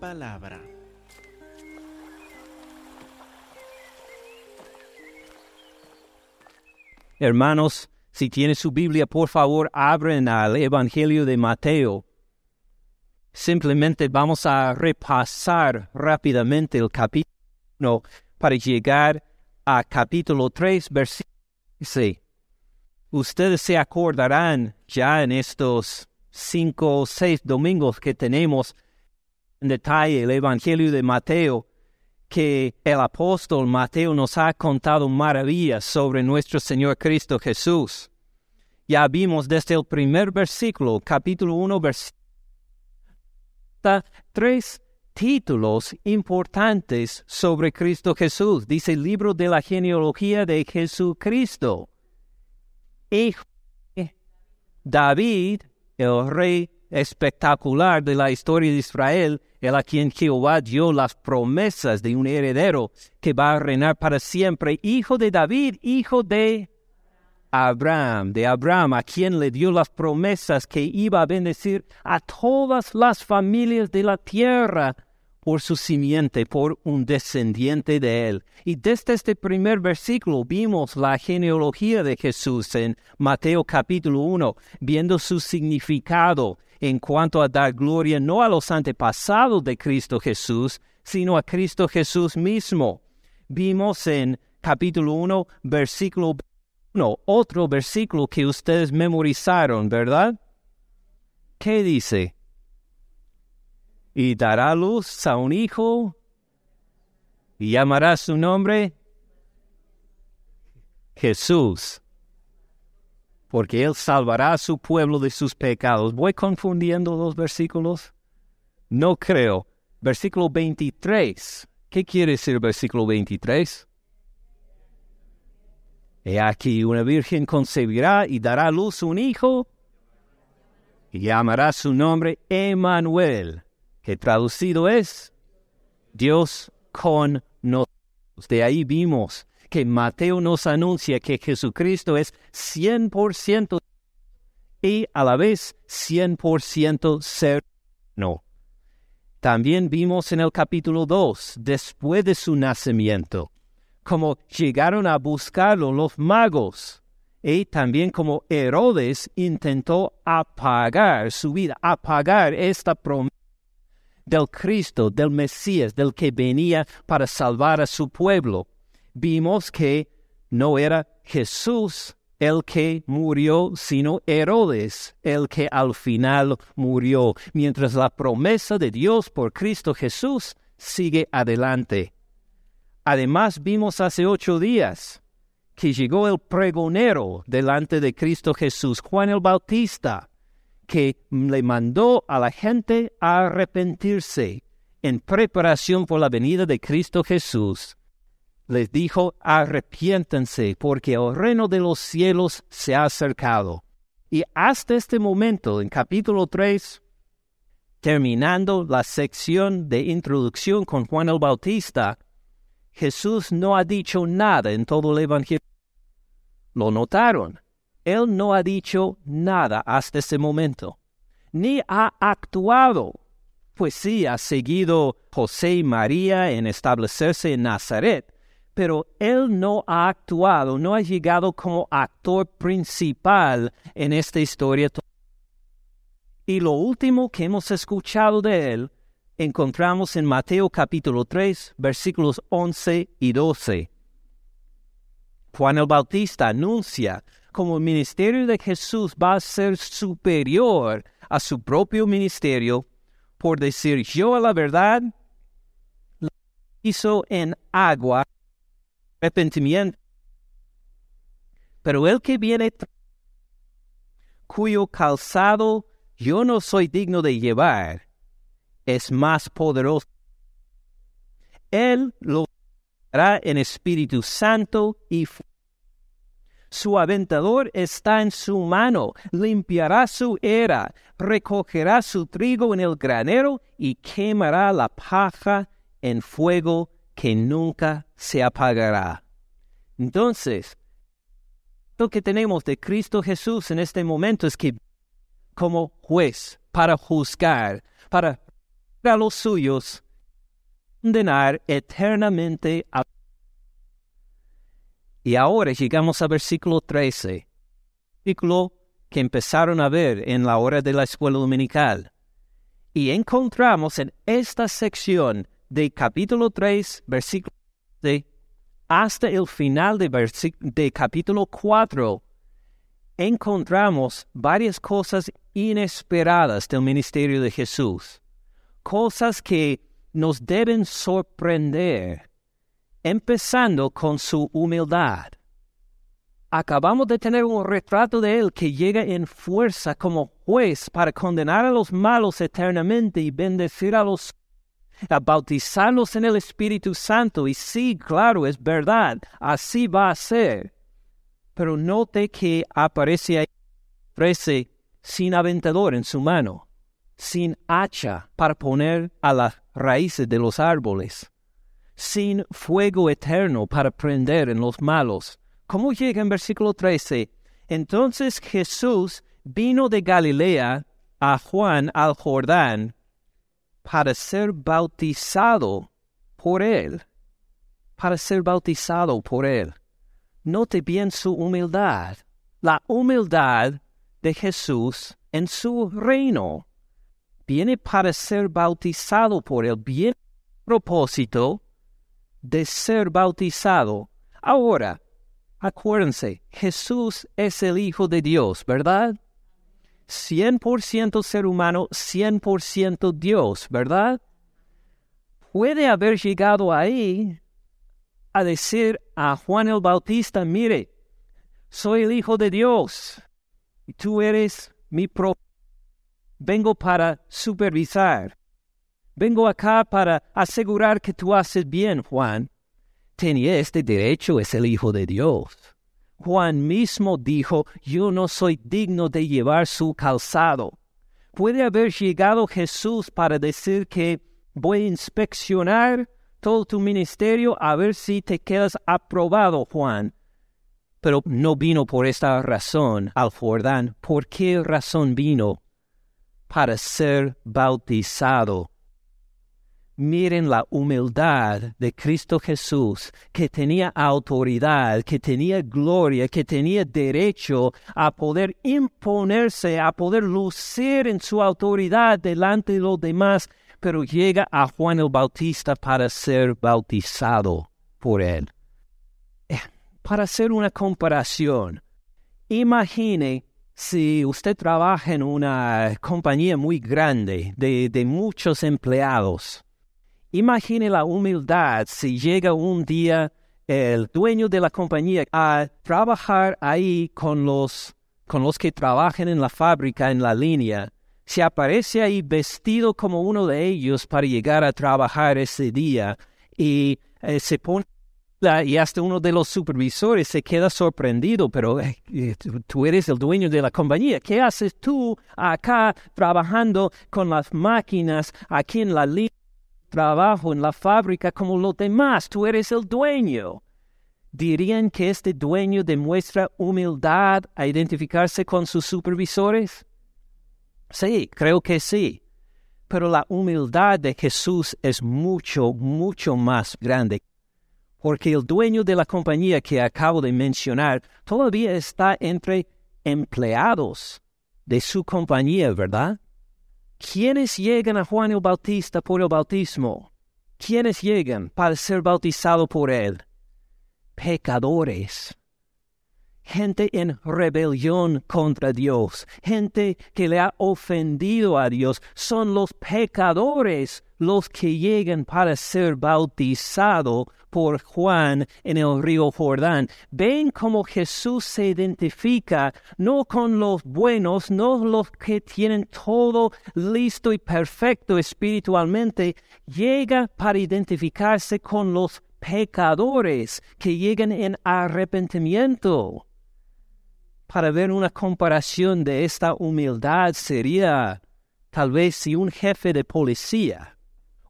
palabra. Hermanos, si tiene su Biblia, por favor, abren al Evangelio de Mateo. Simplemente vamos a repasar rápidamente el capítulo para llegar a capítulo 3, versículo 6. Ustedes se acordarán ya en estos cinco o seis domingos que tenemos en detalle el Evangelio de Mateo, que el apóstol Mateo nos ha contado maravillas sobre nuestro Señor Cristo Jesús. Ya vimos desde el primer versículo, capítulo 1, versículo tres títulos importantes sobre Cristo Jesús. Dice el libro de la genealogía de Jesucristo. David, el rey espectacular de la historia de Israel, el a quien Jehová dio las promesas de un heredero que va a reinar para siempre, hijo de David, hijo de Abraham, de Abraham, a quien le dio las promesas que iba a bendecir a todas las familias de la tierra por su simiente, por un descendiente de él. Y desde este primer versículo vimos la genealogía de Jesús en Mateo capítulo 1, viendo su significado en cuanto a dar gloria no a los antepasados de Cristo Jesús, sino a Cristo Jesús mismo. Vimos en capítulo 1, versículo 1, otro versículo que ustedes memorizaron, ¿verdad? ¿Qué dice? Y dará luz a un hijo y llamará su nombre Jesús, porque él salvará a su pueblo de sus pecados. ¿Voy confundiendo los versículos? No creo. Versículo 23. ¿Qué quiere decir versículo 23? He aquí una virgen concebirá y dará luz a un hijo y llamará su nombre Emmanuel que traducido es Dios con nosotros. De ahí vimos que Mateo nos anuncia que Jesucristo es 100% y a la vez 100% ser no. También vimos en el capítulo 2, después de su nacimiento, como llegaron a buscarlo los magos y también como Herodes intentó apagar su vida, apagar esta promesa del Cristo, del Mesías, del que venía para salvar a su pueblo. Vimos que no era Jesús el que murió, sino Herodes el que al final murió, mientras la promesa de Dios por Cristo Jesús sigue adelante. Además vimos hace ocho días que llegó el pregonero delante de Cristo Jesús, Juan el Bautista, que le mandó a la gente a arrepentirse en preparación por la venida de Cristo Jesús. Les dijo, arrepiéntense porque el reino de los cielos se ha acercado. Y hasta este momento, en capítulo 3, terminando la sección de introducción con Juan el Bautista, Jesús no ha dicho nada en todo el Evangelio. Lo notaron. Él no ha dicho nada hasta ese momento, ni ha actuado, pues sí ha seguido José y María en establecerse en Nazaret, pero él no ha actuado, no ha llegado como actor principal en esta historia. Y lo último que hemos escuchado de él encontramos en Mateo capítulo 3, versículos 11 y 12. Juan el Bautista anuncia como el ministerio de Jesús va a ser superior a su propio ministerio por decir yo a la verdad lo hizo en agua arrepentimiento. Pero el que viene cuyo calzado yo no soy digno de llevar es más poderoso. Él lo hará en Espíritu Santo y su aventador está en su mano, limpiará su era, recogerá su trigo en el granero y quemará la paja en fuego que nunca se apagará. Entonces, lo que tenemos de Cristo Jesús en este momento es que como juez, para juzgar, para a los suyos, condenar eternamente a... Y ahora llegamos al versículo 13, versículo que empezaron a ver en la hora de la escuela dominical. Y encontramos en esta sección de capítulo 3, versículo 13, hasta el final de, capítulo 4, encontramos varias cosas inesperadas del ministerio de Jesús, cosas que nos deben sorprender, empezando con su humildad. Acabamos de tener un retrato de él que llega en fuerza como juez para condenar a los malos eternamente y bendecir a los a bautizarlos en el Espíritu Santo. Y sí, claro, es verdad, así va a ser. Pero note que aparece ahí, aparece sin aventador en su mano, sin hacha para poner a las raíces de los árboles, sin fuego eterno para prender en los malos. ¿Cómo llega en versículo 13? Entonces Jesús vino de Galilea a Juan al Jordán para ser bautizado por él, para ser bautizado por él. Note bien su humildad, la humildad de Jesús en su reino. Viene para ser bautizado por él, bien propósito de ser bautizado. Ahora, acuérdense, Jesús es el Hijo de Dios, ¿verdad? 100% ser humano, 100% Dios, ¿verdad? Puede haber llegado ahí a decir a Juan el Bautista, mire, soy el Hijo de Dios y tú eres mi pro. Vengo para supervisar. Vengo acá para asegurar que tú haces bien, Juan. Tenía este derecho, es el Hijo de Dios. Juan mismo dijo, yo no soy digno de llevar su calzado. Puede haber llegado Jesús para decir que voy a inspeccionar todo tu ministerio a ver si te quedas aprobado, Juan. Pero no vino por esta razón al Jordán. ¿Por qué razón vino? Para ser bautizado Miren la humildad de Cristo Jesús, que tenía autoridad, que tenía gloria, que tenía derecho a poder imponerse, a poder lucir en su autoridad delante de los demás, pero llega a Juan el Bautista para ser bautizado por él. Eh, para hacer una comparación, imagine si usted trabaja en una compañía muy grande de, de muchos empleados Imagine la humildad si llega un día el dueño de la compañía a trabajar ahí con los, con los que trabajan en la fábrica, en la línea. Se aparece ahí vestido como uno de ellos para llegar a trabajar ese día y eh, se pone y hasta uno de los supervisores se queda sorprendido, pero eh, eh, tú eres el dueño de la compañía. ¿Qué haces tú acá trabajando con las máquinas aquí en la línea? Trabajo en la fábrica como los demás, tú eres el dueño. ¿Dirían que este dueño demuestra humildad a identificarse con sus supervisores? Sí, creo que sí. Pero la humildad de Jesús es mucho, mucho más grande. Porque el dueño de la compañía que acabo de mencionar todavía está entre empleados de su compañía, ¿verdad? ¿Quiénes llegan a Juan el Bautista por el bautismo? ¿Quiénes llegan para ser bautizados por él? Pecadores. Gente en rebelión contra Dios, gente que le ha ofendido a Dios, son los pecadores los que llegan para ser bautizados por Juan en el río Jordán. Ven cómo Jesús se identifica no con los buenos, no los que tienen todo listo y perfecto espiritualmente, llega para identificarse con los pecadores que llegan en arrepentimiento. Para ver una comparación de esta humildad sería tal vez si un jefe de policía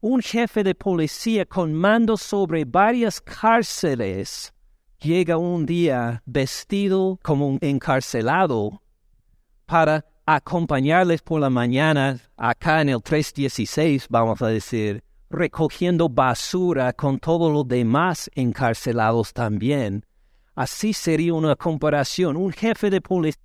un jefe de policía con mando sobre varias cárceles llega un día vestido como un encarcelado para acompañarles por la mañana, acá en el 316, vamos a decir, recogiendo basura con todos los demás encarcelados también. Así sería una comparación. Un jefe de policía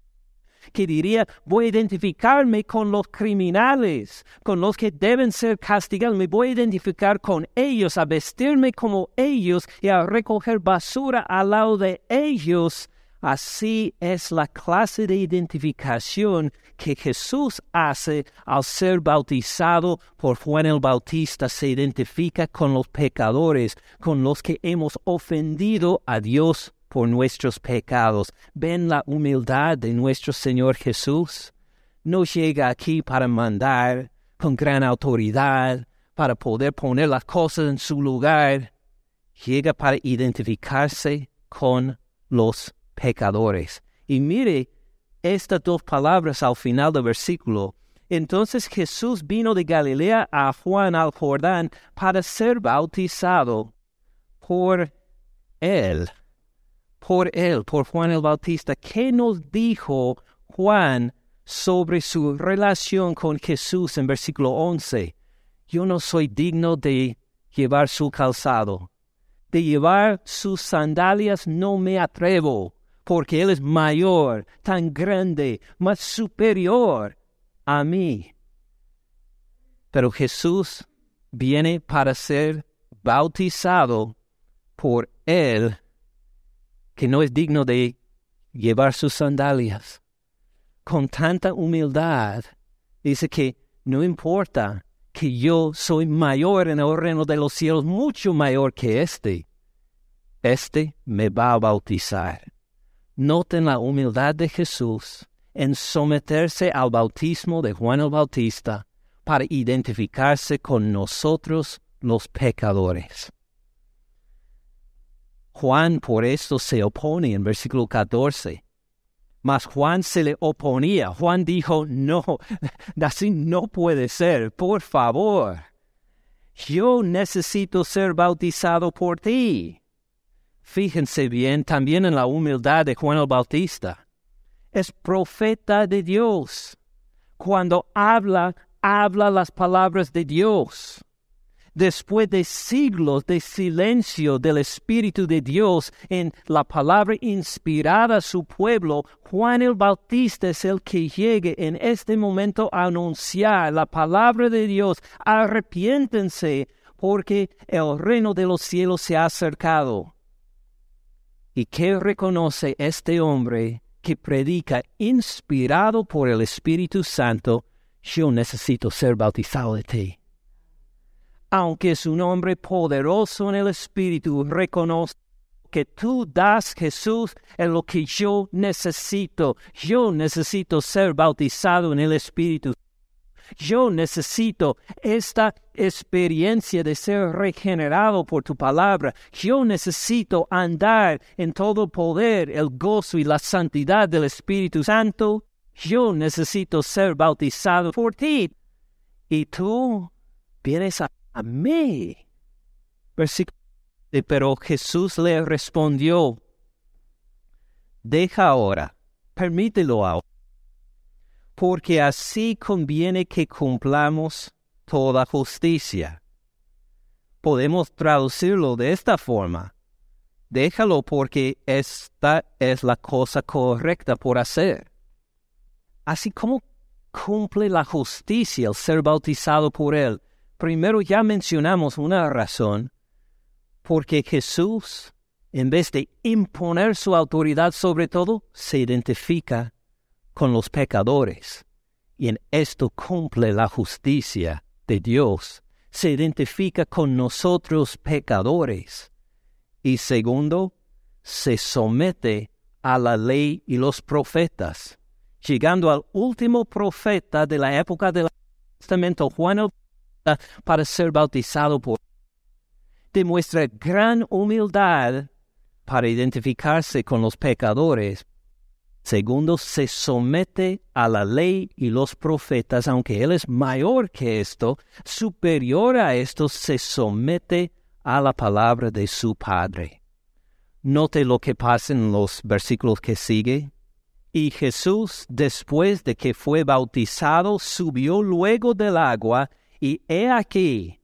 que diría, voy a identificarme con los criminales, con los que deben ser castigados, me voy a identificar con ellos, a vestirme como ellos y a recoger basura al lado de ellos. Así es la clase de identificación que Jesús hace al ser bautizado por Juan el Bautista. Se identifica con los pecadores, con los que hemos ofendido a Dios por nuestros pecados. Ven la humildad de nuestro Señor Jesús. No llega aquí para mandar con gran autoridad, para poder poner las cosas en su lugar. Llega para identificarse con los pecadores. Y mire estas dos palabras al final del versículo. Entonces Jesús vino de Galilea a Juan al Jordán para ser bautizado por él por él, por Juan el Bautista. ¿Qué nos dijo Juan sobre su relación con Jesús en versículo 11? Yo no soy digno de llevar su calzado. De llevar sus sandalias no me atrevo, porque Él es mayor, tan grande, más superior a mí. Pero Jesús viene para ser bautizado por Él que no es digno de llevar sus sandalias. Con tanta humildad, dice que no importa que yo soy mayor en el reino de los cielos, mucho mayor que este. Este me va a bautizar. Noten la humildad de Jesús en someterse al bautismo de Juan el Bautista para identificarse con nosotros los pecadores. Juan por esto se opone en versículo 14. Mas Juan se le oponía. Juan dijo, no, así no puede ser, por favor. Yo necesito ser bautizado por ti. Fíjense bien también en la humildad de Juan el Bautista. Es profeta de Dios. Cuando habla, habla las palabras de Dios después de siglos de silencio del Espíritu de Dios en la palabra inspirada a su pueblo, Juan el Bautista es el que llegue en este momento a anunciar la palabra de Dios. Arrepiéntense porque el reino de los cielos se ha acercado. ¿Y qué reconoce este hombre que predica inspirado por el Espíritu Santo? Yo necesito ser bautizado de ti aunque es un hombre poderoso en el Espíritu, reconoce que tú das, Jesús, en lo que yo necesito. Yo necesito ser bautizado en el Espíritu. Yo necesito esta experiencia de ser regenerado por tu palabra. Yo necesito andar en todo poder, el gozo y la santidad del Espíritu Santo. Yo necesito ser bautizado por ti. Y tú vienes a a mí. Pero Jesús le respondió, deja ahora, permítelo ahora, porque así conviene que cumplamos toda justicia. Podemos traducirlo de esta forma. Déjalo porque esta es la cosa correcta por hacer. Así como cumple la justicia el ser bautizado por él, Primero ya mencionamos una razón, porque Jesús, en vez de imponer su autoridad sobre todo, se identifica con los pecadores. Y en esto cumple la justicia de Dios. Se identifica con nosotros pecadores. Y segundo, se somete a la ley y los profetas. Llegando al último profeta de la época del Testamento, Juan para ser bautizado por demuestra gran humildad para identificarse con los pecadores. Segundo, se somete a la ley y los profetas, aunque él es mayor que esto, superior a esto, se somete a la palabra de su Padre. Note lo que pasa en los versículos que sigue. Y Jesús, después de que fue bautizado, subió luego del agua, y he aquí,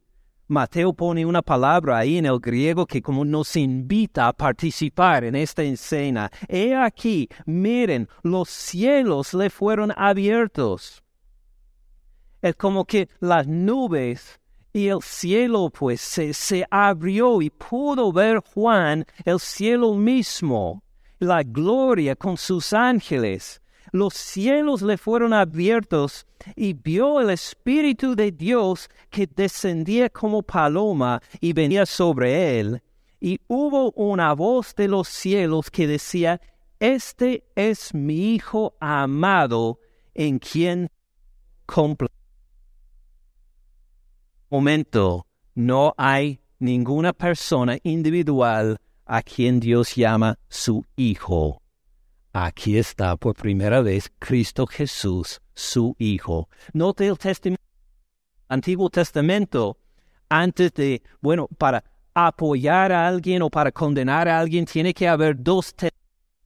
Mateo pone una palabra ahí en el griego que como nos invita a participar en esta escena. He aquí, miren, los cielos le fueron abiertos. Es como que las nubes y el cielo pues se, se abrió y pudo ver Juan el cielo mismo, la gloria con sus ángeles los cielos le fueron abiertos y vio el Espíritu de Dios que descendía como paloma y venía sobre él. Y hubo una voz de los cielos que decía, Este es mi Hijo amado en quien completo. Momento, no hay ninguna persona individual a quien Dios llama su Hijo. Aquí está por primera vez Cristo Jesús, su Hijo. Note el testamento, Antiguo Testamento, antes de, bueno, para apoyar a alguien o para condenar a alguien, tiene que haber dos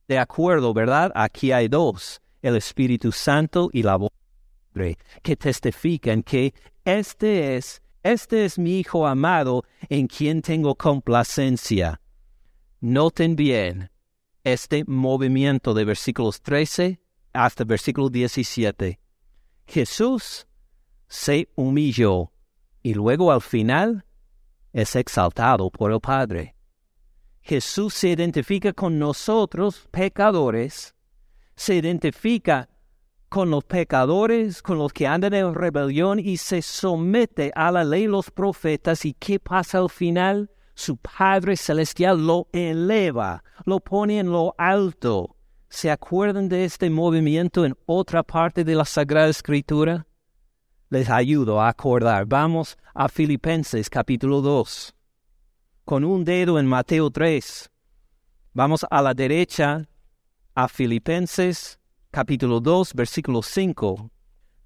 de acuerdo, ¿verdad? Aquí hay dos, el Espíritu Santo y la voz que testifican que este es, este es mi Hijo amado en quien tengo complacencia. Noten bien, este movimiento de versículos 13 hasta versículo 17. Jesús se humilló y luego al final es exaltado por el Padre. Jesús se identifica con nosotros, pecadores, se identifica con los pecadores, con los que andan en rebelión y se somete a la ley los profetas. ¿Y qué pasa al final? Su Padre Celestial lo eleva, lo pone en lo alto. ¿Se acuerdan de este movimiento en otra parte de la Sagrada Escritura? Les ayudo a acordar. Vamos a Filipenses capítulo 2. Con un dedo en Mateo 3. Vamos a la derecha a Filipenses capítulo 2 versículo 5.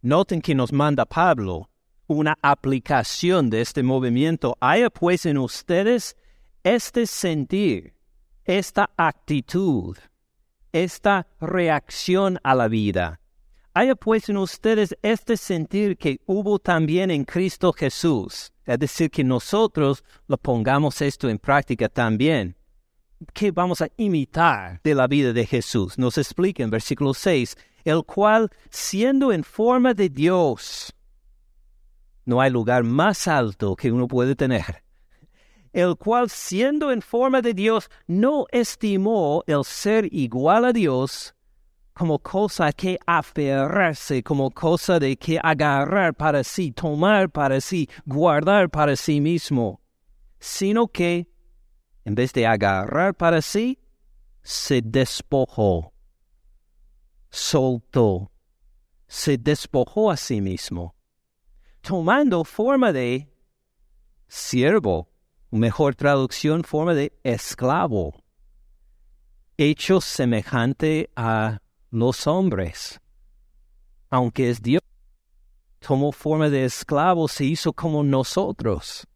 Noten que nos manda Pablo una aplicación de este movimiento. Haya pues en ustedes este sentir, esta actitud, esta reacción a la vida. Haya pues en ustedes este sentir que hubo también en Cristo Jesús. Es decir, que nosotros lo pongamos esto en práctica también. Que vamos a imitar de la vida de Jesús. Nos explica en versículo 6, el cual, siendo en forma de Dios, no hay lugar más alto que uno puede tener, el cual siendo en forma de Dios no estimó el ser igual a Dios como cosa que aferrarse, como cosa de que agarrar para sí, tomar para sí, guardar para sí mismo, sino que, en vez de agarrar para sí, se despojó, soltó, se despojó a sí mismo tomando forma de siervo, mejor traducción, forma de esclavo, hecho semejante a los hombres. Aunque es Dios, tomó forma de esclavo, se hizo como nosotros.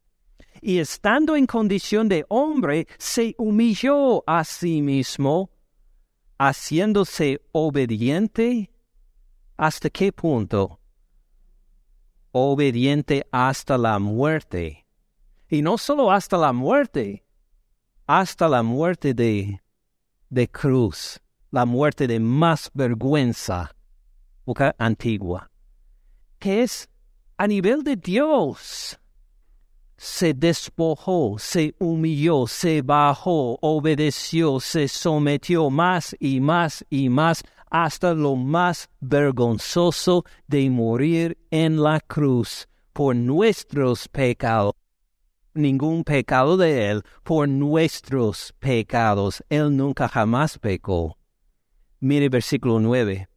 Y estando en condición de hombre, se humilló a sí mismo, haciéndose obediente. ¿Hasta qué punto? Obediente hasta la muerte. Y no solo hasta la muerte, hasta la muerte de, de cruz, la muerte de más vergüenza, antigua, que es a nivel de Dios. Se despojó, se humilló, se bajó, obedeció, se sometió más y más y más hasta lo más vergonzoso de morir en la cruz por nuestros pecados. Ningún pecado de Él por nuestros pecados. Él nunca jamás pecó. Mire versículo 9.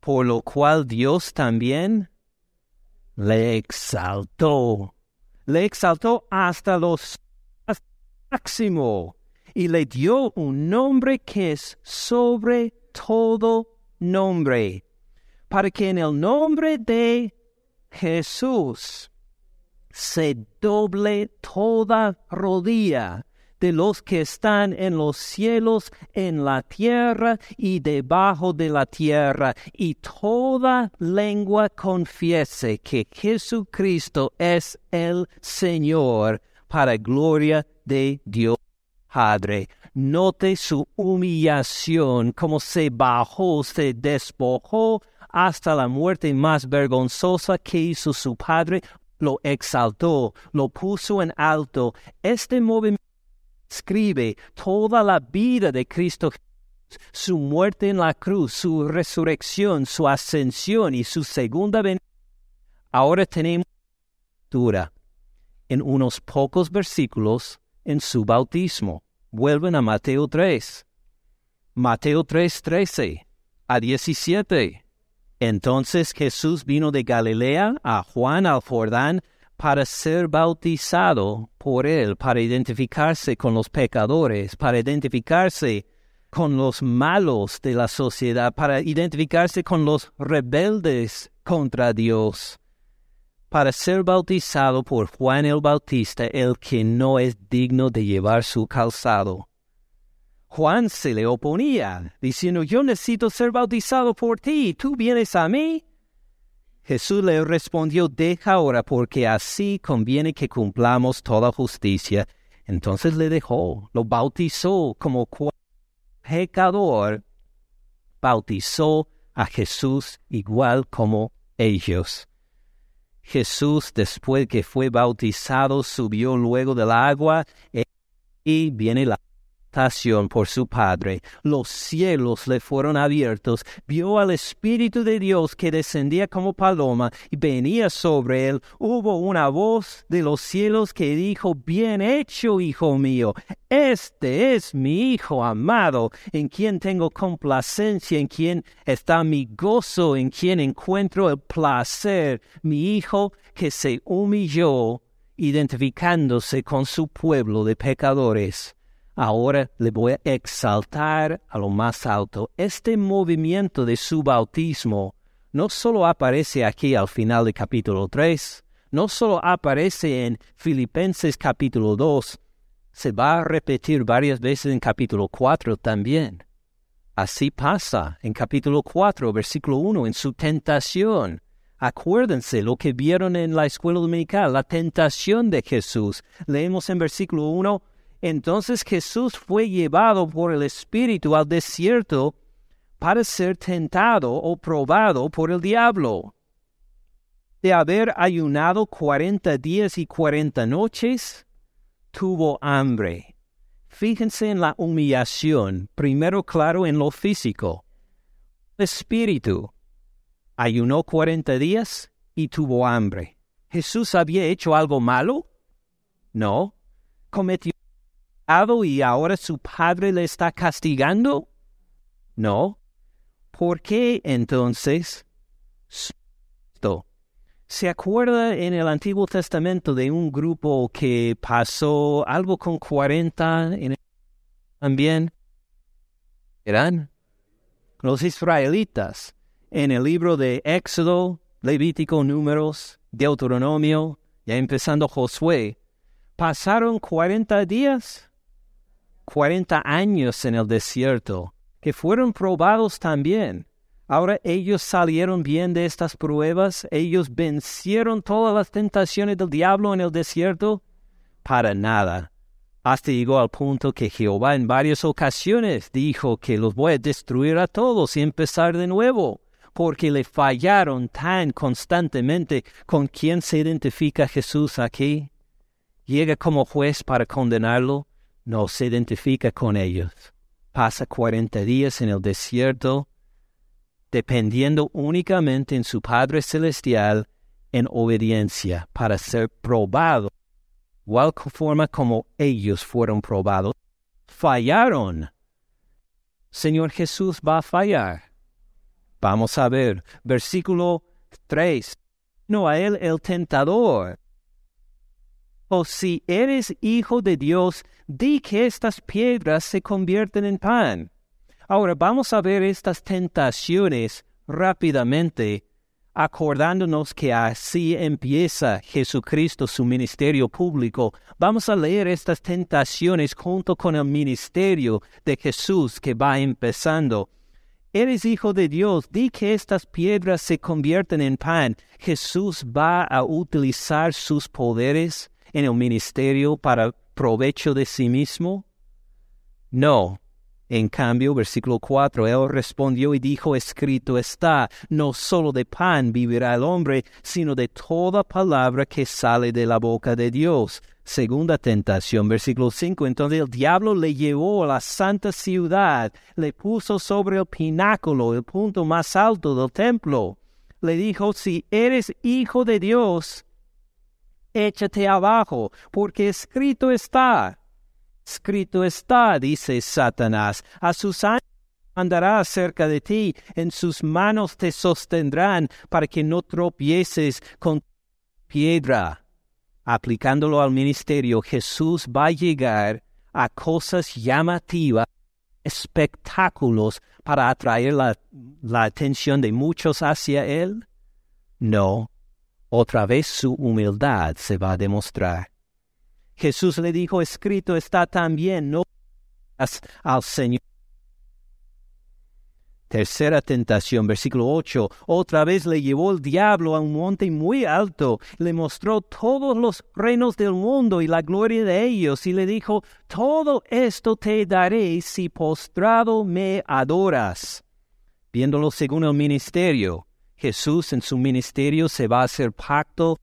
Por lo cual Dios también le exaltó. Le exaltó hasta los máximo y le dio un nombre que es sobre todo nombre, para que en el nombre de Jesús se doble toda rodilla de los que están en los cielos, en la tierra y debajo de la tierra, y toda lengua confiese que Jesucristo es el Señor, para gloria de Dios Padre. Note su humillación, como se bajó, se despojó hasta la muerte más vergonzosa que hizo su Padre, lo exaltó, lo puso en alto. Este movimiento escribe toda la vida de Cristo su muerte en la cruz, su resurrección, su ascensión y su segunda venida. Ahora tenemos en unos pocos versículos en su bautismo. Vuelven a Mateo 3. Mateo 3, 13 a 17. Entonces Jesús vino de Galilea a Juan al Jordán para ser bautizado por él, para identificarse con los pecadores, para identificarse con los malos de la sociedad, para identificarse con los rebeldes contra Dios para ser bautizado por Juan el Bautista, el que no es digno de llevar su calzado. Juan se le oponía, diciendo, yo necesito ser bautizado por ti, ¿tú vienes a mí? Jesús le respondió, deja ahora, porque así conviene que cumplamos toda justicia. Entonces le dejó, lo bautizó como pecador, bautizó a Jesús igual como ellos. Jesús, después que fue bautizado, subió luego del agua y viene la por su Padre. Los cielos le fueron abiertos, vio al Espíritu de Dios que descendía como paloma y venía sobre él. Hubo una voz de los cielos que dijo, Bien hecho, hijo mío, este es mi Hijo amado, en quien tengo complacencia, en quien está mi gozo, en quien encuentro el placer, mi Hijo que se humilló identificándose con su pueblo de pecadores Ahora le voy a exaltar a lo más alto. Este movimiento de su bautismo no solo aparece aquí al final del capítulo 3, no solo aparece en Filipenses capítulo 2, se va a repetir varias veces en capítulo 4 también. Así pasa en capítulo 4, versículo 1, en su tentación. Acuérdense lo que vieron en la escuela dominical, la tentación de Jesús. Leemos en versículo 1, entonces Jesús fue llevado por el Espíritu al desierto para ser tentado o probado por el diablo. De haber ayunado cuarenta días y cuarenta noches, tuvo hambre. Fíjense en la humillación, primero claro en lo físico. El Espíritu ayunó cuarenta días y tuvo hambre. ¿Jesús había hecho algo malo? No. ¿Cometió y ahora su padre le está castigando? No. ¿Por qué entonces? ¿Se acuerda en el Antiguo Testamento de un grupo que pasó algo con 40 en también? ¿Eran? Los israelitas. En el libro de Éxodo, Levítico, Números, Deuteronomio, ya empezando Josué, pasaron 40 días cuarenta años en el desierto, que fueron probados también. Ahora ellos salieron bien de estas pruebas, ellos vencieron todas las tentaciones del diablo en el desierto. Para nada. Hasta llegó al punto que Jehová en varias ocasiones dijo que los voy a destruir a todos y empezar de nuevo, porque le fallaron tan constantemente con quién se identifica Jesús aquí. Llega como juez para condenarlo no se identifica con ellos. Pasa cuarenta días en el desierto, dependiendo únicamente en su Padre Celestial en obediencia para ser probado, igual forma como ellos fueron probados. Fallaron. Señor Jesús va a fallar. Vamos a ver, versículo 3. No a él el tentador o si eres hijo de Dios, di que estas piedras se convierten en pan. Ahora vamos a ver estas tentaciones rápidamente acordándonos que así empieza Jesucristo su ministerio público, vamos a leer estas tentaciones junto con el ministerio de Jesús que va empezando. Eres hijo de Dios, di que estas piedras se convierten en pan. Jesús va a utilizar sus poderes en el ministerio para provecho de sí mismo. No, en cambio, versículo 4, él respondió y dijo, escrito está, no solo de pan vivirá el hombre, sino de toda palabra que sale de la boca de Dios. Segunda tentación, versículo 5. Entonces el diablo le llevó a la santa ciudad, le puso sobre el pináculo, el punto más alto del templo. Le dijo, si eres hijo de Dios, échate abajo, porque escrito está Escrito está, dice Satanás, a sus ángeles andará cerca de ti, en sus manos te sostendrán para que no tropieces con piedra. Aplicándolo al ministerio, Jesús va a llegar a cosas llamativas, espectáculos para atraer la, la atención de muchos hacia Él. No, otra vez su humildad se va a demostrar. Jesús le dijo, escrito está también, no al Señor. Tercera tentación, versículo 8. Otra vez le llevó el diablo a un monte muy alto, le mostró todos los reinos del mundo y la gloria de ellos, y le dijo, todo esto te daré si postrado me adoras. Viéndolo según el ministerio, Jesús en su ministerio se va a hacer pacto,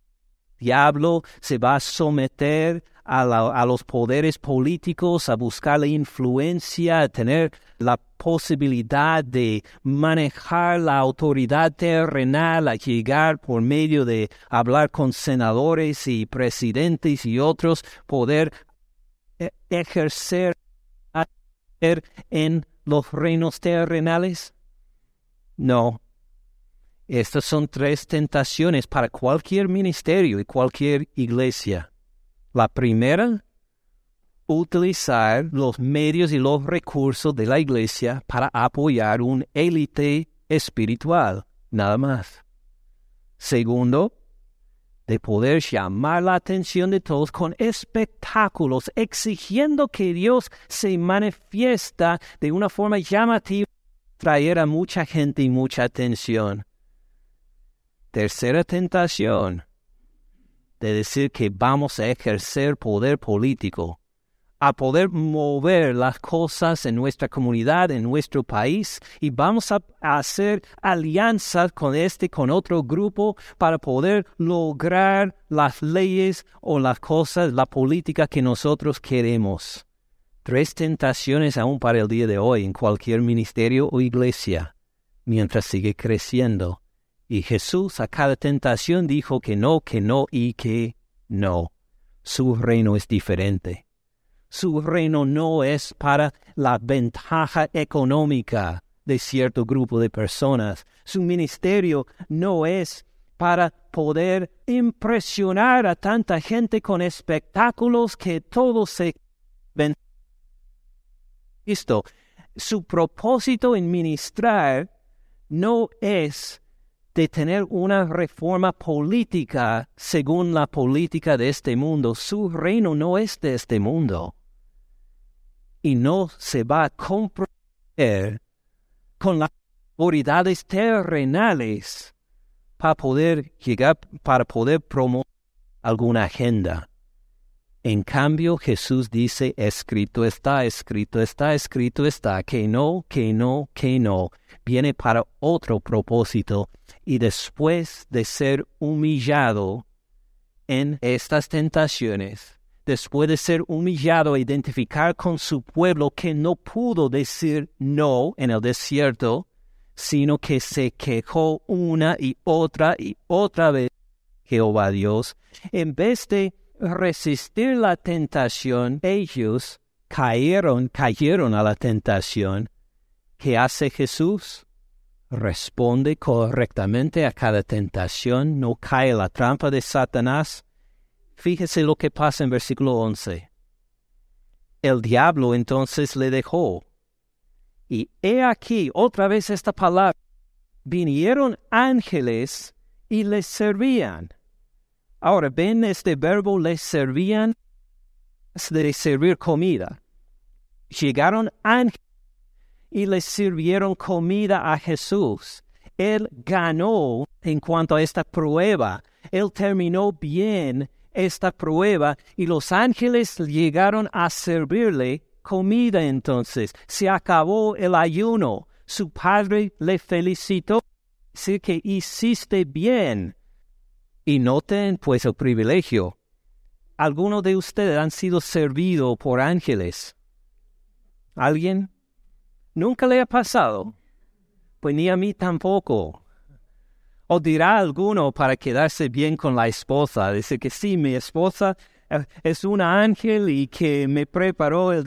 diablo se va a someter a, los poderes políticos, a buscar la influencia, a tener la posibilidad de manejar la autoridad terrenal, a llegar por medio de hablar con senadores y presidentes y otros, poder e, ejercer en los reinos terrenales? No. Estas son tres tentaciones para cualquier ministerio y cualquier iglesia. La primera, utilizar los medios y los recursos de la iglesia para apoyar un élite espiritual, nada más. Segundo, de poder llamar la atención de todos con espectáculos, exigiendo que Dios se manifiesta de una forma llamativa, traer a mucha gente y mucha atención. Tercera tentación, de decir que vamos a ejercer poder político, a poder mover las cosas en nuestra comunidad, en nuestro país, y vamos a hacer alianzas con este, con otro grupo, para poder lograr las leyes o las cosas, la política que nosotros queremos. Tres tentaciones aún para el día de hoy en cualquier ministerio o iglesia, mientras sigue creciendo y Jesús a cada tentación dijo que no, que no y que no. Su reino es diferente. Su reino no es para la ventaja económica de cierto grupo de personas. Su ministerio no es para poder impresionar a tanta gente con espectáculos que todos se ven. Esto, su propósito en ministrar no es de tener una reforma política según la política de este mundo. Su reino no es de este mundo. Y no se va a comprometer con las autoridades terrenales para poder llegar, para poder promover alguna agenda. En cambio, Jesús dice, escrito está, escrito está, escrito está, que no, que no, que no, viene para otro propósito. Y después de ser humillado en estas tentaciones, después de ser humillado e identificar con su pueblo que no pudo decir no en el desierto, sino que se quejó una y otra y otra vez Jehová Dios, en vez de resistir la tentación, ellos cayeron, cayeron a la tentación. ¿Qué hace Jesús? responde correctamente a cada tentación, no cae la trampa de Satanás. Fíjese lo que pasa en versículo 11. El diablo entonces le dejó. Y he aquí otra vez esta palabra. Vinieron ángeles y les servían. Ahora, ven este verbo, les servían de servir comida. Llegaron ángeles y les sirvieron comida a Jesús. Él ganó en cuanto a esta prueba. Él terminó bien esta prueba y los ángeles llegaron a servirle comida entonces. Se acabó el ayuno. Su padre le felicitó. Dice que hiciste bien. Y noten pues el privilegio. Algunos de ustedes han sido servidos por ángeles. ¿Alguien? ¿Nunca le ha pasado? Pues ni a mí tampoco. O dirá alguno para quedarse bien con la esposa, dice que sí, mi esposa eh, es una ángel y que me preparó el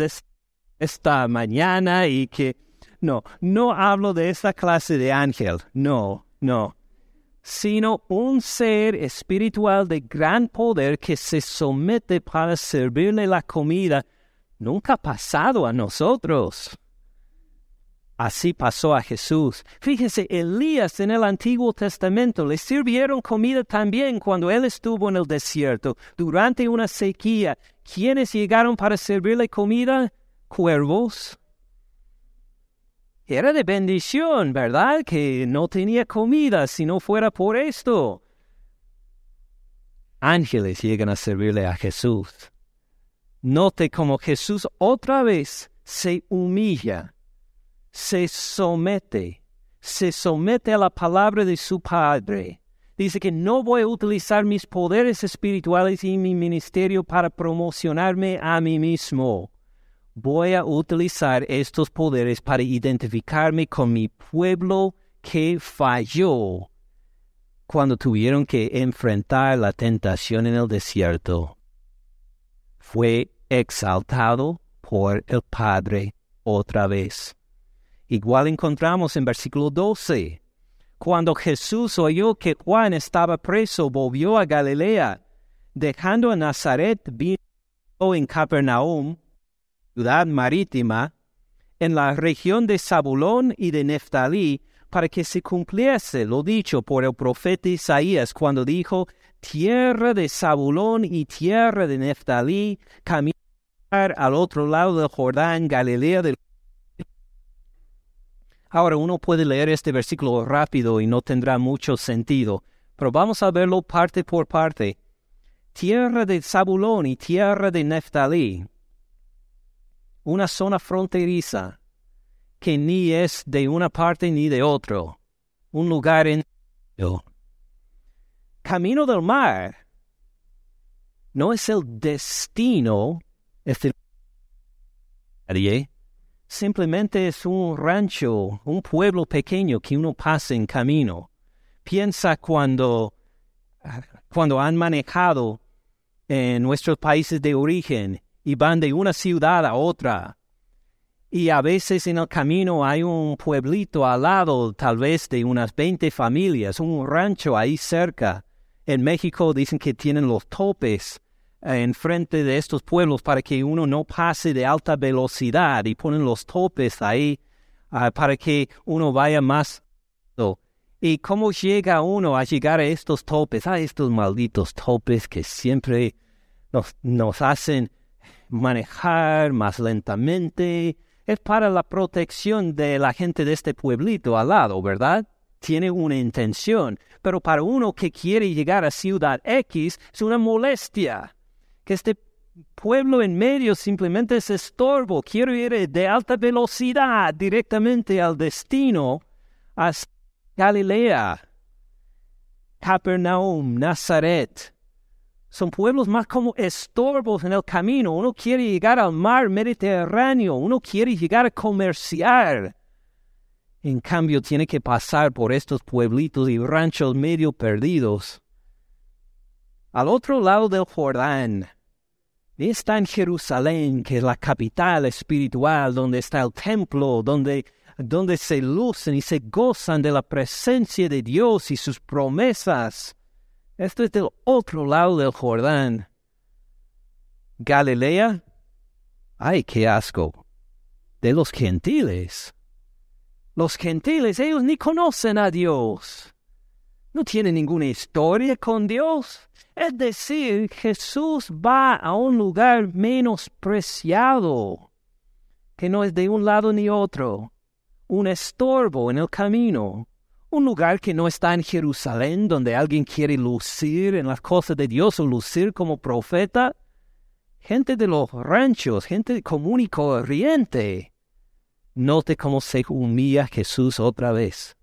esta mañana y que... No, no hablo de esa clase de ángel, no, no, sino un ser espiritual de gran poder que se somete para servirle la comida. Nunca ha pasado a nosotros. Así pasó a Jesús. Fíjese, Elías en el Antiguo Testamento le sirvieron comida también cuando él estuvo en el desierto, durante una sequía. ¿Quiénes llegaron para servirle comida? Cuervos. Era de bendición, ¿verdad? Que no tenía comida si no fuera por esto. Ángeles llegan a servirle a Jesús. Note cómo Jesús otra vez se humilla se somete, se somete a la palabra de su Padre. Dice que no voy a utilizar mis poderes espirituales y mi ministerio para promocionarme a mí mismo. Voy a utilizar estos poderes para identificarme con mi pueblo que falló cuando tuvieron que enfrentar la tentación en el desierto. Fue exaltado por el Padre otra vez. Igual encontramos en versículo 12. Cuando Jesús oyó que Juan estaba preso, volvió a Galilea, dejando a Nazaret, vino en Capernaum, ciudad marítima, en la región de Zabulón y de Neftalí, para que se cumpliese lo dicho por el profeta Isaías cuando dijo, tierra de Zabulón y tierra de Neftalí, caminar al otro lado del Jordán, Galilea del Ahora uno puede leer este versículo rápido y no tendrá mucho sentido, pero vamos a verlo parte por parte. Tierra de Zabulón y tierra de Neftalí, una zona fronteriza que ni es de una parte ni de otro, un lugar en... Camino del mar no es el destino, es el simplemente es un rancho, un pueblo pequeño que uno pasa en camino. Piensa cuando, cuando han manejado en nuestros países de origen y van de una ciudad a otra. Y a veces en el camino hay un pueblito al lado, tal vez de unas 20 familias, un rancho ahí cerca. En México dicen que tienen los topes en frente de estos pueblos para que uno no pase de alta velocidad y ponen los topes ahí ah, para que uno vaya más. ¿Y cómo llega uno a llegar a estos topes? A estos malditos topes que siempre nos hacen manejar más lentamente. Es para la protección de la gente de este pueblito al lado, ¿verdad? Tiene una intención, pero para uno que quiere llegar a Ciudad X es una molestia que este pueblo en medio simplemente es estorbo. Quiero ir de alta velocidad directamente al destino, a Galilea, Capernaum, Nazaret. Son pueblos más como estorbos en el camino. Uno quiere llegar al mar Mediterráneo, uno quiere llegar a comerciar. En cambio, tiene que pasar por estos pueblitos y ranchos medio perdidos al otro lado del Jordán. Está en Jerusalén, que es la capital espiritual, donde está el templo, donde, donde se lucen y se gozan de la presencia de Dios y sus promesas. Esto es del otro lado del Jordán. Galilea, ay, qué asco, de los gentiles. Los gentiles, ellos ni conocen a Dios. no tiene ninguna historia con Dios. Es decir, Jesús va a un lugar menospreciado, que no es de un lado ni otro, un estorbo en el camino, un lugar que no está en Jerusalén donde alguien quiere lucir en las cosas de Dios o lucir como profeta. Gente de los ranchos, gente común y corriente. Note cómo se humilla Jesús otra vez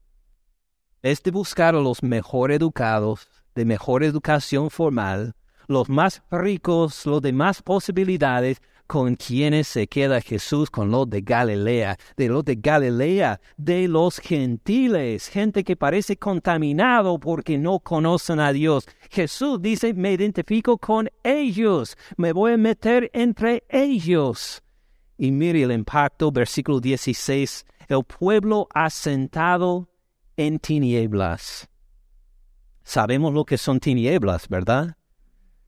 es de buscar a los mejor educados, de mejor educación formal, los más ricos, los de más posibilidades, con quienes se queda Jesús con los de Galilea, de los de Galilea, de los gentiles, gente que parece contaminado porque no conocen a Dios. Jesús dice, me identifico con ellos, me voy a meter entre ellos. Y mire el impacto, versículo 16, el pueblo asentado en tinieblas. Sabemos lo que son tinieblas, ¿verdad?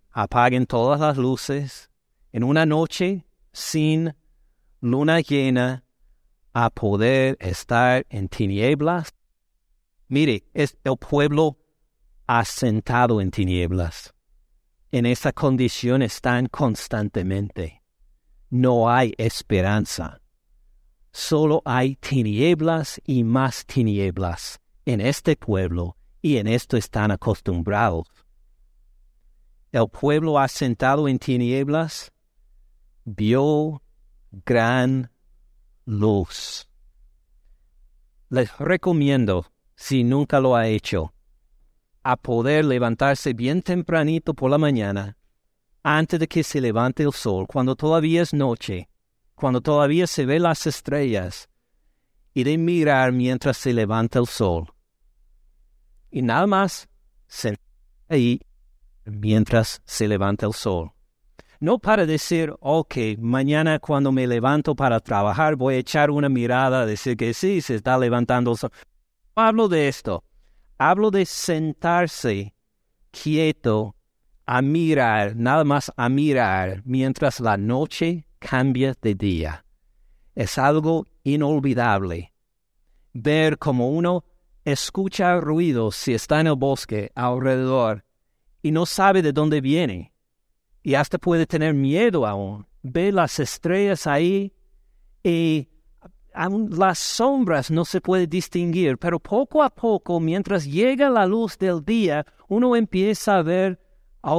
Apaguen todas las luces en una noche sin luna llena a poder estar en tinieblas. Mire, es el pueblo asentado en tinieblas. En esa condición están constantemente. No hay esperanza. Solo hay tinieblas y más tinieblas en este pueblo y en esto están acostumbrados. El pueblo asentado en tinieblas vio gran luz. Les recomiendo, si nunca lo ha hecho, a poder levantarse bien tempranito por la mañana, antes de que se levante el sol, cuando todavía es noche, cuando todavía se ven las estrellas, y de mirar mientras se levanta el sol. Y nada más sentar ahí mientras se levanta el sol. No para decir, ok, mañana cuando me levanto para trabajar voy a echar una mirada, decir que sí, se está levantando hablo de esto. Hablo de sentarse quieto a mirar, nada más a mirar, mientras la noche cambia de día. Es algo inolvidable. Ver como uno escucha ruidos si está en el bosque alrededor y no sabe de dónde viene. Y hasta puede tener miedo aún. Ve las estrellas ahí y aún las sombras no se puede distinguir, pero poco a poco, mientras llega la luz del día, uno empieza a ver,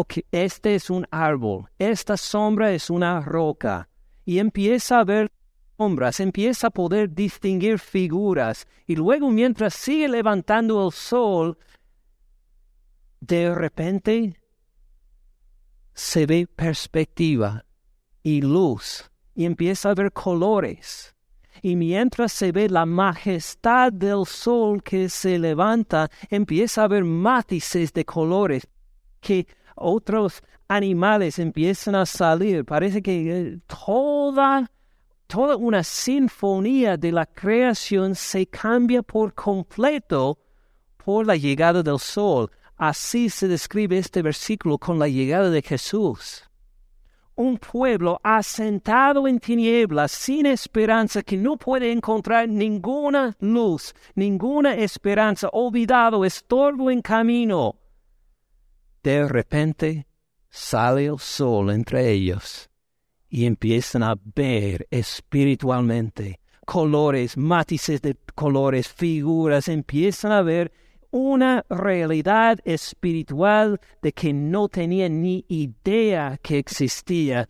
que este es un árbol, esta sombra es una roca, y empieza a ver sombras, empieza a poder distinguir figuras y luego mientras sigue levantando el sol, de repente se ve perspectiva y luz y empieza a ver colores. Y mientras se ve la majestad del sol que se levanta, empieza a ver matices de colores que otros animales empiezan a salir. Parece que eh, toda, toda una sinfonía de la creación se cambia por completo por la llegada del sol. Así se describe este versículo con la llegada de Jesús. Un pueblo asentado en tinieblas, sin esperanza, que no puede encontrar ninguna luz, ninguna esperanza, olvidado, estorbo en camino. De repente sale el sol entre ellos y empiezan a ver espiritualmente colores, matices de colores, figuras, empiezan a ver una realidad espiritual de que no tenían ni idea que existía.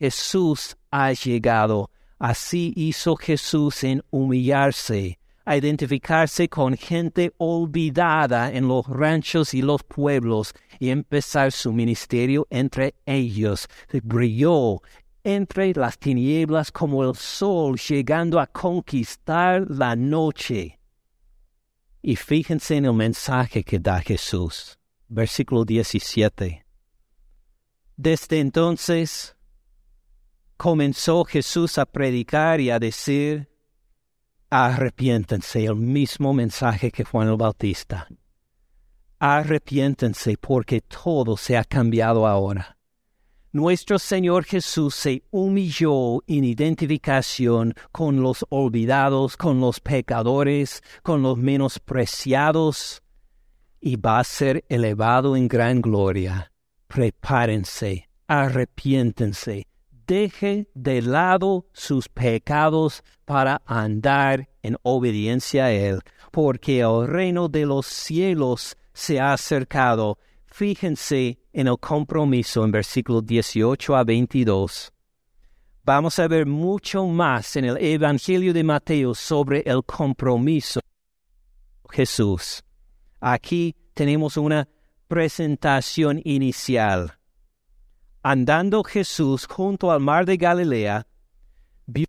Jesús ha llegado. Así hizo Jesús en humillarse a identificarse con gente olvidada en los ranchos y los pueblos y empezar su ministerio entre ellos. Brilló entre las tinieblas como el sol llegando a conquistar la noche. Y fíjense en el mensaje que da Jesús. Versículo 17. Desde entonces comenzó Jesús a predicar y a decir, arrepiéntense, el mismo mensaje que Juan el Bautista. Arrepiéntense porque todo se ha cambiado ahora. Nuestro Señor Jesús se humilló en identificación con los olvidados, con los pecadores, con los menospreciados, y va a ser elevado en gran gloria. Prepárense, arrepiéntense, deje de lado sus pecados para andar en obediencia a Él, porque el reino de los cielos se ha acercado. Fíjense en el compromiso en versículos 18 a 22. Vamos a ver mucho más en el Evangelio de Mateo sobre el compromiso Jesús. Aquí tenemos una presentación inicial. Andando Jesús junto al mar de Galilea, vio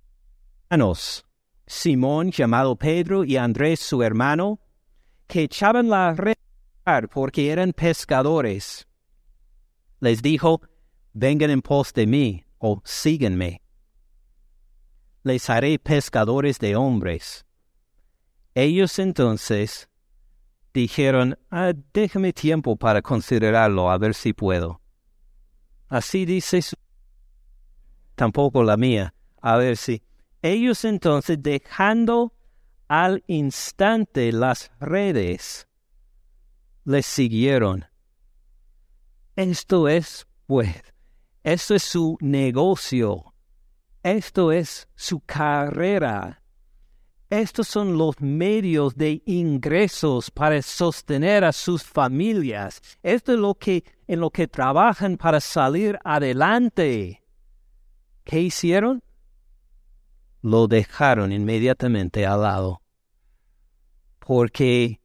hermanos, Simón llamado Pedro y Andrés su hermano, que echaban la red porque eran pescadores. Les dijo, vengan en pos de mí o síguenme. Les haré pescadores de hombres. Ellos entonces dijeron, ah, tiempo para considerarlo, a ver si puedo. Así dice su... tampoco la mía, a ver si. Ellos entonces, dejando al instante las redes, les siguieron. Esto es, pues, esto es su negocio, esto es su carrera, estos son los medios de ingresos para sostener a sus familias. Esto es lo que en lo que trabajan para salir adelante. ¿Qué hicieron? Lo dejaron inmediatamente al lado. Porque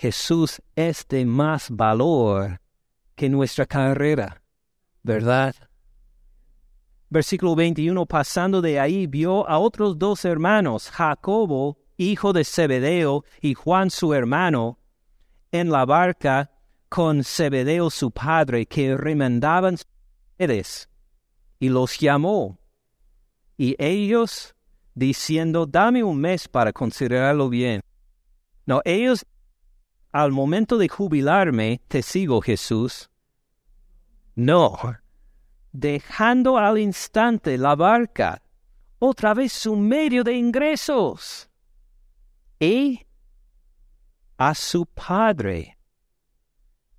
Jesús es de más valor que nuestra carrera, ¿verdad? Versículo 21, pasando de ahí, vio a otros dos hermanos, Jacobo, hijo de Zebedeo, y Juan su hermano, en la barca con Zebedeo su padre, que remendaban sus redes, y los llamó. Y ellos, diciendo, dame un mes para considerarlo bien. No, ellos, al momento de jubilarme, te sigo, Jesús. No, dejando al instante la barca, otra vez su medio de ingresos, y a su padre.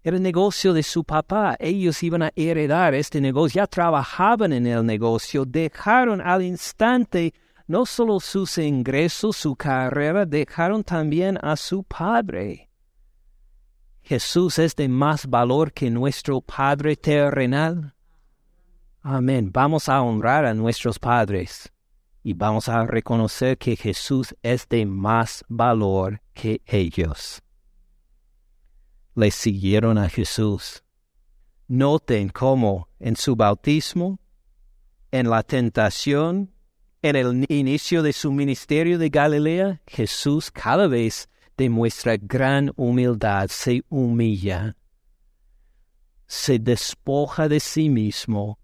Era el negocio de su papá. Ellos iban a heredar este negocio. Ya trabajaban en el negocio. Dejaron al instante no solo sus ingresos, su carrera, dejaron también a su padre. Jesús es de más valor que nuestro Padre terrenal. Amén. Vamos a honrar a nuestros padres y vamos a reconocer que Jesús es de más valor que ellos. Le siguieron a Jesús. Noten cómo en su bautismo, en la tentación, en el inicio de su ministerio de Galilea, Jesús cada vez demuestra gran humildad, se humilla, se despoja de sí mismo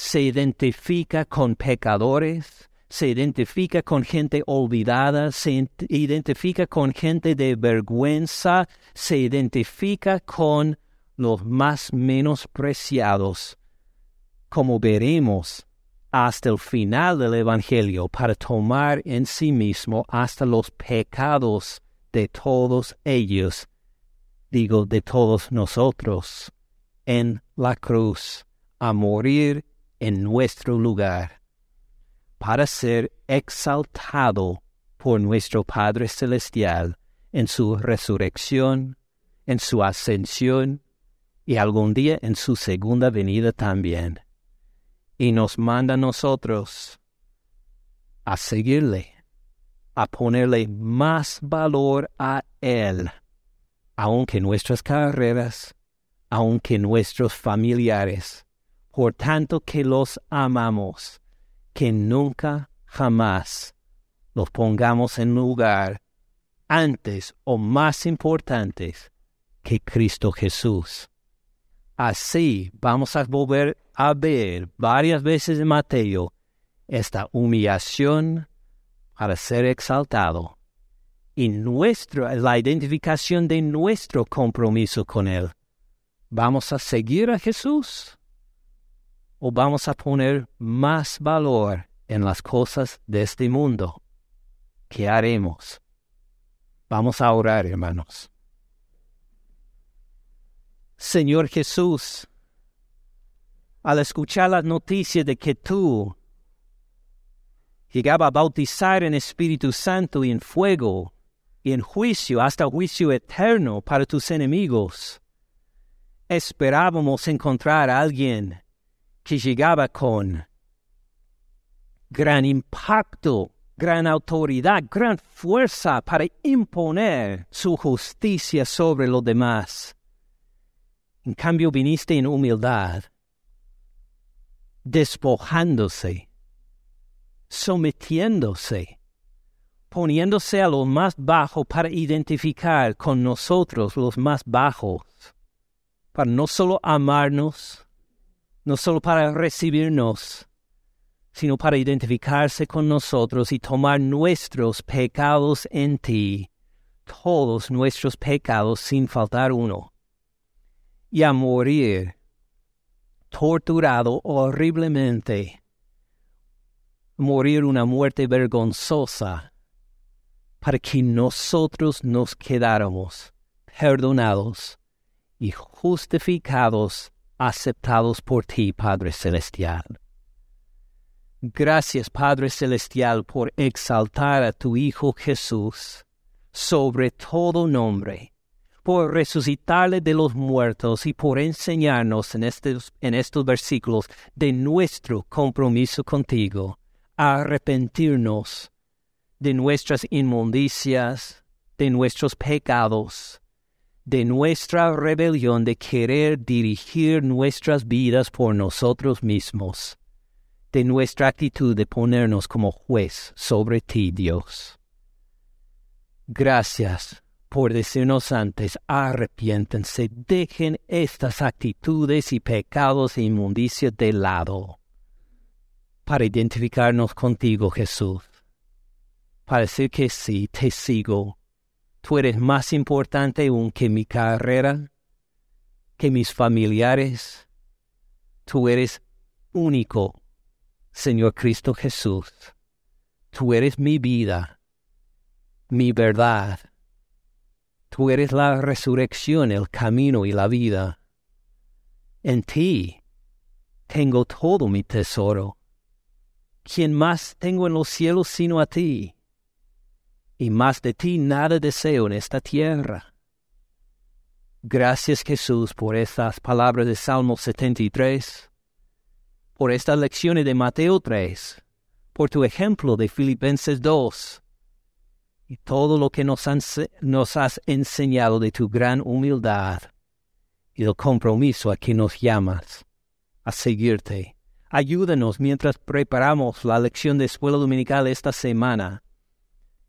se identifica con pecadores, se identifica con gente olvidada, se identifica con gente de vergüenza, se identifica con los más menospreciados, como veremos hasta el final del Evangelio, para tomar en sí mismo hasta los pecados de todos ellos, digo de todos nosotros, en la cruz, a morir en nuestro lugar, para ser exaltado por nuestro Padre Celestial en su resurrección, en su ascensión y algún día en su segunda venida también. Y nos manda a nosotros a seguirle, a ponerle más valor a Él, aunque nuestras carreras, aunque nuestros familiares, por tanto que los amamos, que nunca jamás los pongamos en lugar antes o más importantes que Cristo Jesús. Así vamos a volver a ver varias veces en Mateo esta humillación para ser exaltado y nuestra, la identificación de nuestro compromiso con Él. ¿Vamos a seguir a Jesús? o vamos a poner más valor en las cosas de este mundo? ¿Qué haremos? Vamos a orar, hermanos. Señor Jesús, al escuchar las noticias de que tú llegaba a bautizar en Espíritu Santo y en fuego y en juicio hasta juicio eterno para tus enemigos, esperábamos encontrar a alguien que llegaba con gran impacto, gran autoridad, gran fuerza para imponer su justicia sobre los demás. En cambio viniste en humildad, despojándose, sometiéndose, poniéndose a lo más bajo para identificar con nosotros los más bajos, para no solo amarnos, no solo para recibirnos, sino para identificarse con nosotros y tomar nuestros pecados en ti, todos nuestros pecados sin faltar uno, y a morir torturado horriblemente, morir una muerte vergonzosa, para que nosotros nos quedáramos perdonados y justificados, aceptados por ti, Padre Celestial. Gracias, Padre Celestial, por exaltar a tu Hijo Jesús sobre todo nombre, por resucitarle de los muertos y por enseñarnos en estos, en estos versículos de nuestro compromiso contigo, arrepentirnos de nuestras inmundicias, de nuestros pecados, de nuestra rebelión de querer dirigir nuestras vidas por nosotros mismos de nuestra actitud de ponernos como juez sobre ti, Dios. Gracias por decirnos antes, arrepiéntense, dejen estas actitudes y pecados e inmundicias de lado, para identificarnos contigo, Jesús, para decir que sí, te sigo. Tú eres más importante aún que mi carrera, que mis familiares. Tú eres único Señor Cristo Jesús, tú eres mi vida, mi verdad. Tú eres la resurrección, el camino y la vida. En ti tengo todo mi tesoro. ¿Quién más tengo en los cielos sino a ti? Y más de ti nada deseo en esta tierra. Gracias Jesús por estas palabras de Salmo 73 por estas lecciones de Mateo 3, por tu ejemplo de Filipenses 2, y todo lo que nos, has enseñado de tu gran humildad y del compromiso a que nos llamas a seguirte. Ayúdanos mientras preparamos la lección de escuela dominical esta semana,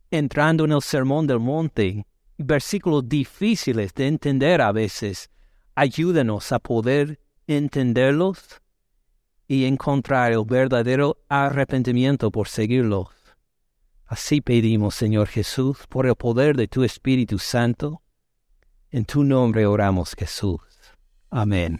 entrando en el Sermón del Monte, versículos difíciles de entender a veces. Ayúdanos a poder entenderlos y encontrar el verdadero arrepentimiento por seguirlo. Así pedimos, Señor Jesús, por el poder de tu Espíritu Santo. En tu nombre oramos, Jesús. Amén.